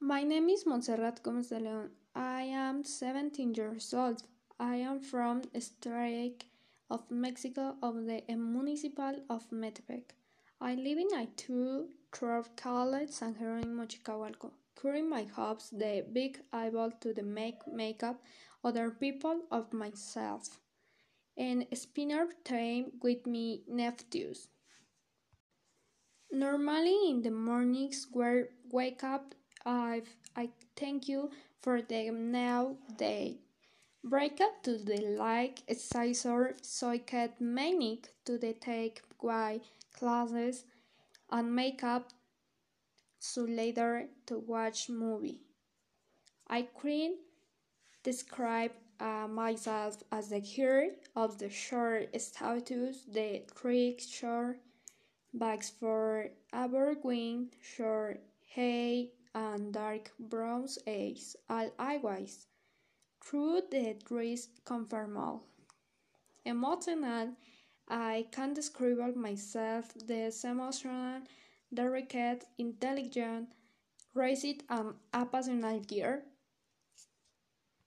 My name is Montserrat Gomez de Leon. I am 17 years old. I am from State of Mexico of the municipal of Metepec. I live in a two third college San Jerónimo Chicahualco. Currently my hopes the big able to the make makeup other people of myself and spend time with me nephews. Normally in the mornings where wake up I I thank you for the now day. Break up to the like exercise so I to the take why classes and make up so later to watch movie. I can describe uh, myself as the hero of the short status, the trick short bags for evergreen short hay and dark brown eyes, all eyes. Through the trees confirm all. Emotional, I can describe myself as emotional, delicate, intelligent, raised and a passionate girl.